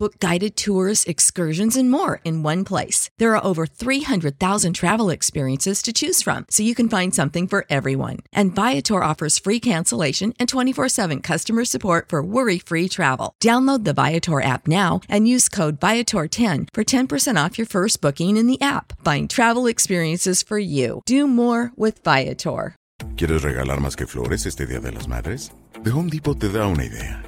Book guided tours, excursions, and more in one place. There are over 300,000 travel experiences to choose from, so you can find something for everyone. And Viator offers free cancellation and 24 7 customer support for worry free travel. Download the Viator app now and use code Viator10 for 10% off your first booking in the app. Find travel experiences for you. Do more with Viator. ¿Quieres regalar más que flores este Día de las Madres? The Home Depot te da una idea.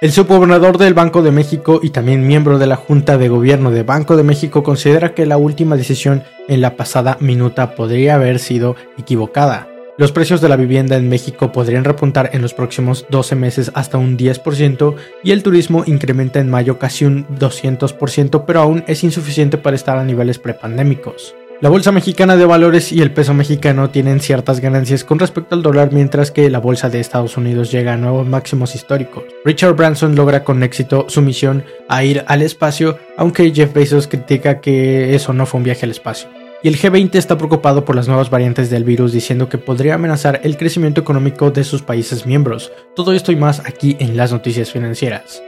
El subgobernador del Banco de México y también miembro de la Junta de Gobierno de Banco de México considera que la última decisión en la pasada minuta podría haber sido equivocada. Los precios de la vivienda en México podrían repuntar en los próximos 12 meses hasta un 10% y el turismo incrementa en mayo casi un 200%, pero aún es insuficiente para estar a niveles prepandémicos. La Bolsa Mexicana de Valores y el peso mexicano tienen ciertas ganancias con respecto al dólar mientras que la Bolsa de Estados Unidos llega a nuevos máximos históricos. Richard Branson logra con éxito su misión a ir al espacio, aunque Jeff Bezos critica que eso no fue un viaje al espacio. Y el G20 está preocupado por las nuevas variantes del virus diciendo que podría amenazar el crecimiento económico de sus países miembros. Todo esto y más aquí en las noticias financieras.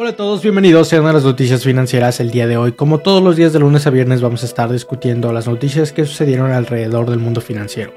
Hola a todos, bienvenidos a las noticias financieras el día de hoy. Como todos los días de lunes a viernes vamos a estar discutiendo las noticias que sucedieron alrededor del mundo financiero.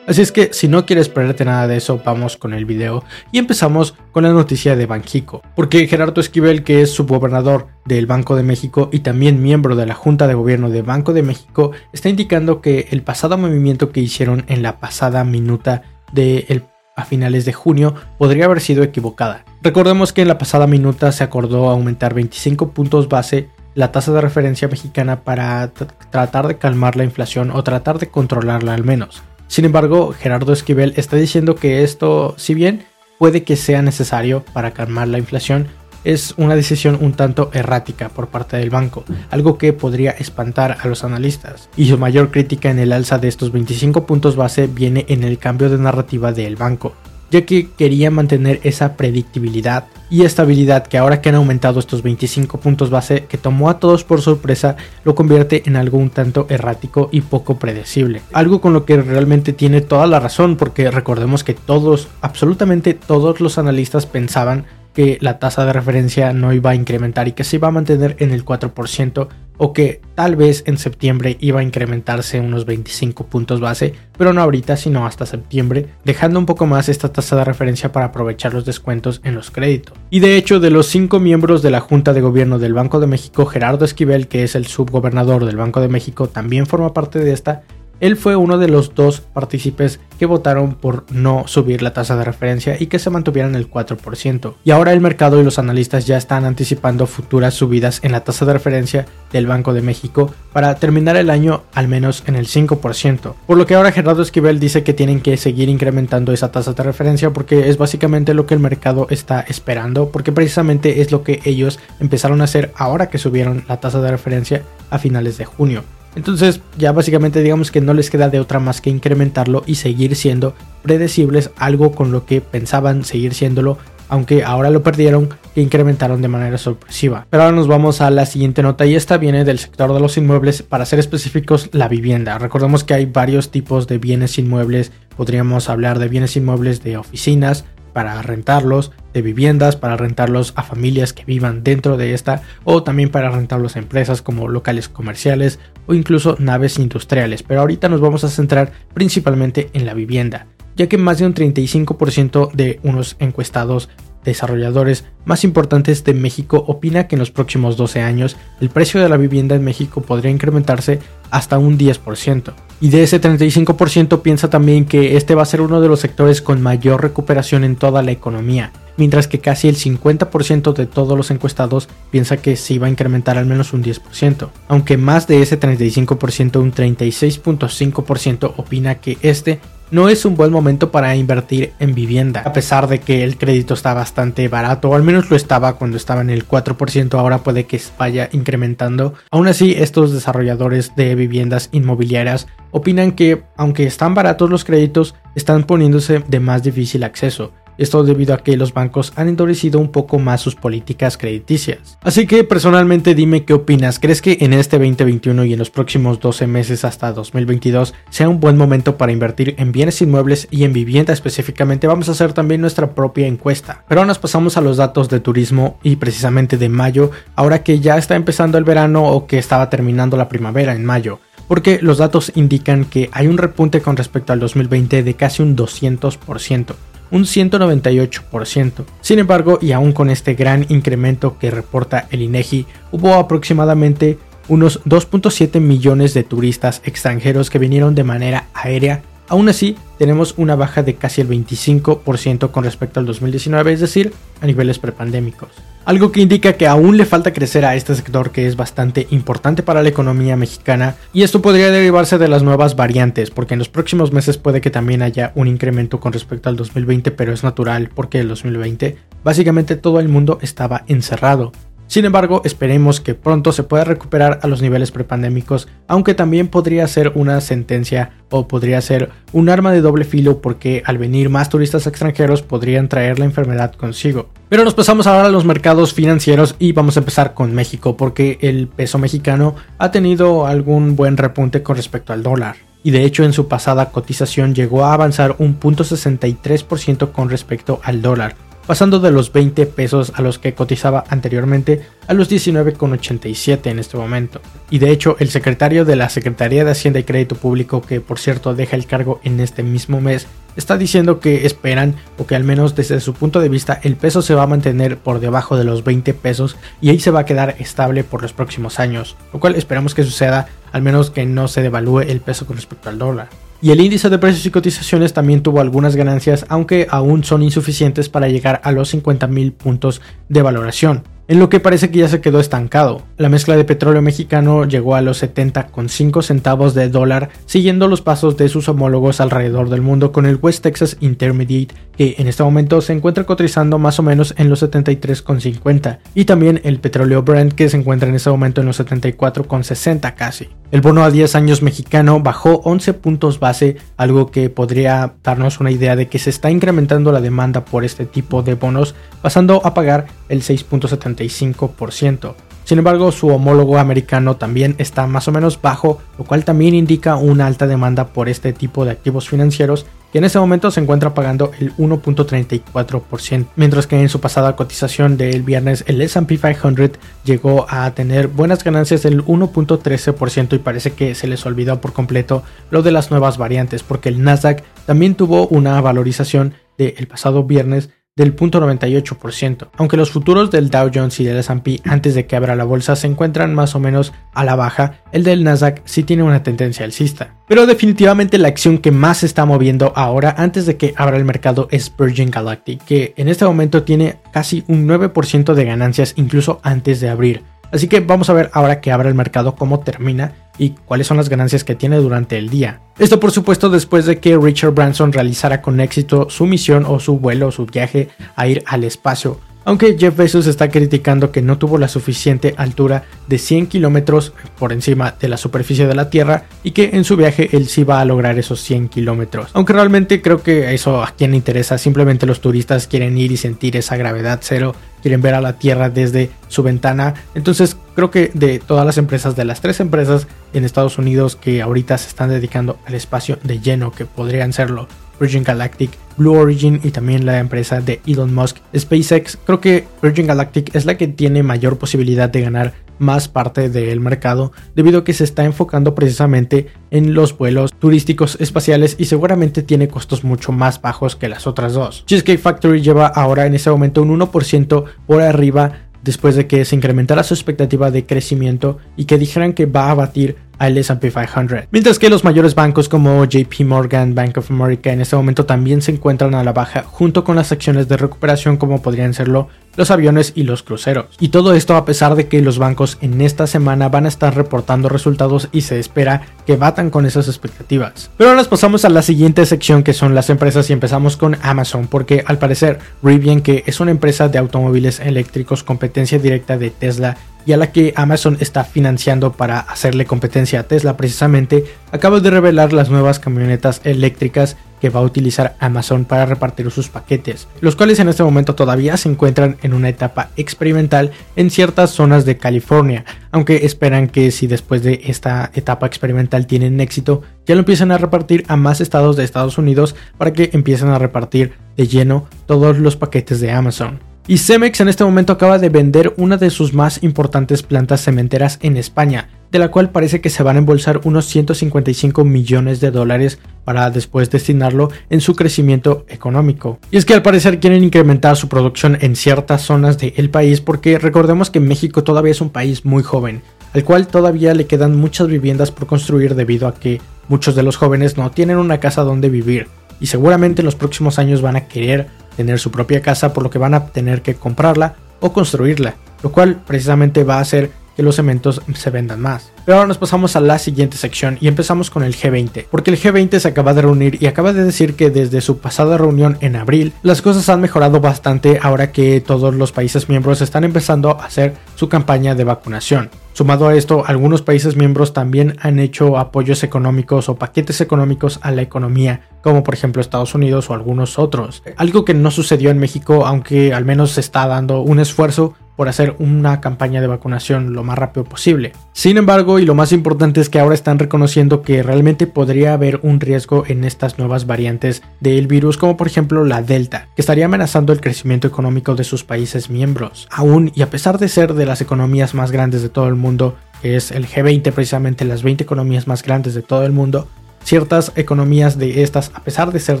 Así es que si no quieres perderte nada de eso, vamos con el video y empezamos con la noticia de Banjico. Porque Gerardo Esquivel, que es subgobernador del Banco de México y también miembro de la Junta de Gobierno de Banco de México, está indicando que el pasado movimiento que hicieron en la pasada minuta del a finales de junio podría haber sido equivocada. Recordemos que en la pasada minuta se acordó aumentar 25 puntos base la tasa de referencia mexicana para tratar de calmar la inflación o tratar de controlarla al menos. Sin embargo, Gerardo Esquivel está diciendo que esto, si bien puede que sea necesario para calmar la inflación, es una decisión un tanto errática por parte del banco, algo que podría espantar a los analistas. Y su mayor crítica en el alza de estos 25 puntos base viene en el cambio de narrativa del banco, ya que quería mantener esa predictibilidad y estabilidad que ahora que han aumentado estos 25 puntos base que tomó a todos por sorpresa lo convierte en algo un tanto errático y poco predecible. Algo con lo que realmente tiene toda la razón porque recordemos que todos, absolutamente todos los analistas pensaban que la tasa de referencia no iba a incrementar y que se iba a mantener en el 4% o que tal vez en septiembre iba a incrementarse unos 25 puntos base, pero no ahorita sino hasta septiembre, dejando un poco más esta tasa de referencia para aprovechar los descuentos en los créditos. Y de hecho, de los cinco miembros de la Junta de Gobierno del Banco de México, Gerardo Esquivel, que es el subgobernador del Banco de México, también forma parte de esta él fue uno de los dos partícipes que votaron por no subir la tasa de referencia y que se mantuvieran el 4%. Y ahora el mercado y los analistas ya están anticipando futuras subidas en la tasa de referencia del Banco de México para terminar el año al menos en el 5%. Por lo que ahora Gerardo Esquivel dice que tienen que seguir incrementando esa tasa de referencia porque es básicamente lo que el mercado está esperando, porque precisamente es lo que ellos empezaron a hacer ahora que subieron la tasa de referencia a finales de junio. Entonces ya básicamente digamos que no les queda de otra más que incrementarlo y seguir siendo predecibles, algo con lo que pensaban seguir siéndolo, aunque ahora lo perdieron e incrementaron de manera sorpresiva. Pero ahora nos vamos a la siguiente nota y esta viene del sector de los inmuebles, para ser específicos la vivienda. Recordemos que hay varios tipos de bienes inmuebles, podríamos hablar de bienes inmuebles de oficinas, para rentarlos, de viviendas, para rentarlos a familias que vivan dentro de esta, o también para rentarlos a empresas como locales comerciales o incluso naves industriales. Pero ahorita nos vamos a centrar principalmente en la vivienda, ya que más de un 35% de unos encuestados desarrolladores más importantes de México opina que en los próximos 12 años el precio de la vivienda en México podría incrementarse hasta un 10%. Y de ese 35% piensa también que este va a ser uno de los sectores con mayor recuperación en toda la economía, mientras que casi el 50% de todos los encuestados piensa que se iba a incrementar al menos un 10%, aunque más de ese 35%, un 36.5% opina que este no es un buen momento para invertir en vivienda, a pesar de que el crédito está bastante barato, o al menos lo estaba cuando estaba en el 4%, ahora puede que vaya incrementando. Aún así, estos desarrolladores de viviendas inmobiliarias opinan que, aunque están baratos los créditos, están poniéndose de más difícil acceso. Esto debido a que los bancos han endurecido un poco más sus políticas crediticias. Así que personalmente dime qué opinas. ¿Crees que en este 2021 y en los próximos 12 meses hasta 2022 sea un buen momento para invertir en bienes inmuebles y en vivienda específicamente? Vamos a hacer también nuestra propia encuesta. Pero nos pasamos a los datos de turismo y precisamente de mayo, ahora que ya está empezando el verano o que estaba terminando la primavera en mayo porque los datos indican que hay un repunte con respecto al 2020 de casi un 200% un 198%. Sin embargo, y aún con este gran incremento que reporta el INEGI, hubo aproximadamente unos 2.7 millones de turistas extranjeros que vinieron de manera aérea. Aún así, tenemos una baja de casi el 25% con respecto al 2019, es decir, a niveles prepandémicos. Algo que indica que aún le falta crecer a este sector que es bastante importante para la economía mexicana y esto podría derivarse de las nuevas variantes porque en los próximos meses puede que también haya un incremento con respecto al 2020 pero es natural porque el 2020 básicamente todo el mundo estaba encerrado sin embargo, esperemos que pronto se pueda recuperar a los niveles prepandémicos, aunque también podría ser una sentencia o podría ser un arma de doble filo porque al venir más turistas extranjeros podrían traer la enfermedad consigo. Pero nos pasamos ahora a los mercados financieros y vamos a empezar con México porque el peso mexicano ha tenido algún buen repunte con respecto al dólar y de hecho en su pasada cotización llegó a avanzar un punto 63% con respecto al dólar, pasando de los 20 pesos a los que cotizaba anteriormente a los 19,87 en este momento. Y de hecho, el secretario de la Secretaría de Hacienda y Crédito Público, que por cierto deja el cargo en este mismo mes, está diciendo que esperan, o que al menos desde su punto de vista, el peso se va a mantener por debajo de los 20 pesos y ahí se va a quedar estable por los próximos años, lo cual esperamos que suceda, al menos que no se devalúe el peso con respecto al dólar y el índice de precios y cotizaciones también tuvo algunas ganancias, aunque aún son insuficientes para llegar a los 50.000 puntos de valoración en lo que parece que ya se quedó estancado. La mezcla de petróleo mexicano llegó a los 70,5 centavos de dólar, siguiendo los pasos de sus homólogos alrededor del mundo con el West Texas Intermediate, que en este momento se encuentra cotizando más o menos en los 73,50, y también el petróleo Brent, que se encuentra en este momento en los 74,60 casi. El bono a 10 años mexicano bajó 11 puntos base, algo que podría darnos una idea de que se está incrementando la demanda por este tipo de bonos, pasando a pagar el 6.75%. Sin embargo, su homólogo americano también está más o menos bajo, lo cual también indica una alta demanda por este tipo de activos financieros que en este momento se encuentra pagando el 1.34%, mientras que en su pasada cotización del viernes el S&P 500 llegó a tener buenas ganancias del 1.13% y parece que se les olvidó por completo lo de las nuevas variantes, porque el Nasdaq también tuvo una valorización del pasado viernes del 0.98%, aunque los futuros del Dow Jones y del S&P antes de que abra la bolsa se encuentran más o menos a la baja, el del Nasdaq sí tiene una tendencia alcista. Pero definitivamente la acción que más se está moviendo ahora antes de que abra el mercado es Virgin Galactic, que en este momento tiene casi un 9% de ganancias incluso antes de abrir. Así que vamos a ver ahora que abra el mercado cómo termina y cuáles son las ganancias que tiene durante el día. Esto por supuesto después de que Richard Branson realizara con éxito su misión o su vuelo o su viaje a ir al espacio aunque Jeff Bezos está criticando que no tuvo la suficiente altura de 100 kilómetros por encima de la superficie de la Tierra y que en su viaje él sí va a lograr esos 100 kilómetros. Aunque realmente creo que eso a quien le interesa, simplemente los turistas quieren ir y sentir esa gravedad cero, quieren ver a la Tierra desde su ventana. Entonces creo que de todas las empresas, de las tres empresas en Estados Unidos que ahorita se están dedicando al espacio de lleno, que podrían serlo Virgin Galactic, Blue Origin y también la empresa de Elon Musk, SpaceX. Creo que Virgin Galactic es la que tiene mayor posibilidad de ganar más parte del mercado debido a que se está enfocando precisamente en los vuelos turísticos espaciales y seguramente tiene costos mucho más bajos que las otras dos. Cheesecake Factory lleva ahora en ese momento un 1% por arriba después de que se incrementara su expectativa de crecimiento y que dijeran que va a batir al S&P 500. Mientras que los mayores bancos como JP Morgan, Bank of America en este momento también se encuentran a la baja junto con las acciones de recuperación como podrían serlo los aviones y los cruceros. Y todo esto a pesar de que los bancos en esta semana van a estar reportando resultados y se espera que batan con esas expectativas. Pero ahora nos pasamos a la siguiente sección que son las empresas y empezamos con Amazon porque al parecer Rivian que es una empresa de automóviles eléctricos competencia directa de Tesla y a la que Amazon está financiando para hacerle competencia a Tesla precisamente, acaba de revelar las nuevas camionetas eléctricas que va a utilizar Amazon para repartir sus paquetes, los cuales en este momento todavía se encuentran en una etapa experimental en ciertas zonas de California, aunque esperan que si después de esta etapa experimental tienen éxito, ya lo empiecen a repartir a más estados de Estados Unidos para que empiecen a repartir de lleno todos los paquetes de Amazon. Y Cemex en este momento acaba de vender una de sus más importantes plantas cementeras en España, de la cual parece que se van a embolsar unos 155 millones de dólares para después destinarlo en su crecimiento económico. Y es que al parecer quieren incrementar su producción en ciertas zonas del país porque recordemos que México todavía es un país muy joven, al cual todavía le quedan muchas viviendas por construir debido a que muchos de los jóvenes no tienen una casa donde vivir y seguramente en los próximos años van a querer tener su propia casa por lo que van a tener que comprarla o construirla, lo cual precisamente va a hacer que los cementos se vendan más. Pero ahora nos pasamos a la siguiente sección y empezamos con el G20, porque el G20 se acaba de reunir y acaba de decir que desde su pasada reunión en abril las cosas han mejorado bastante ahora que todos los países miembros están empezando a hacer su campaña de vacunación. Sumado a esto, algunos países miembros también han hecho apoyos económicos o paquetes económicos a la economía, como por ejemplo Estados Unidos o algunos otros. Algo que no sucedió en México, aunque al menos se está dando un esfuerzo por hacer una campaña de vacunación lo más rápido posible. Sin embargo, y lo más importante es que ahora están reconociendo que realmente podría haber un riesgo en estas nuevas variantes del virus, como por ejemplo la Delta, que estaría amenazando el crecimiento económico de sus países miembros. Aún y a pesar de ser de las economías más grandes de todo el mundo, que es el G20 precisamente las 20 economías más grandes de todo el mundo, Ciertas economías de estas, a pesar de ser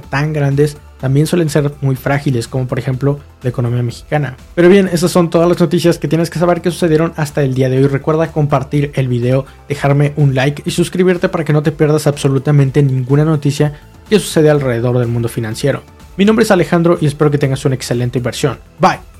tan grandes, también suelen ser muy frágiles, como por ejemplo la economía mexicana. Pero bien, esas son todas las noticias que tienes que saber que sucedieron hasta el día de hoy. Recuerda compartir el video, dejarme un like y suscribirte para que no te pierdas absolutamente ninguna noticia que sucede alrededor del mundo financiero. Mi nombre es Alejandro y espero que tengas una excelente inversión. Bye.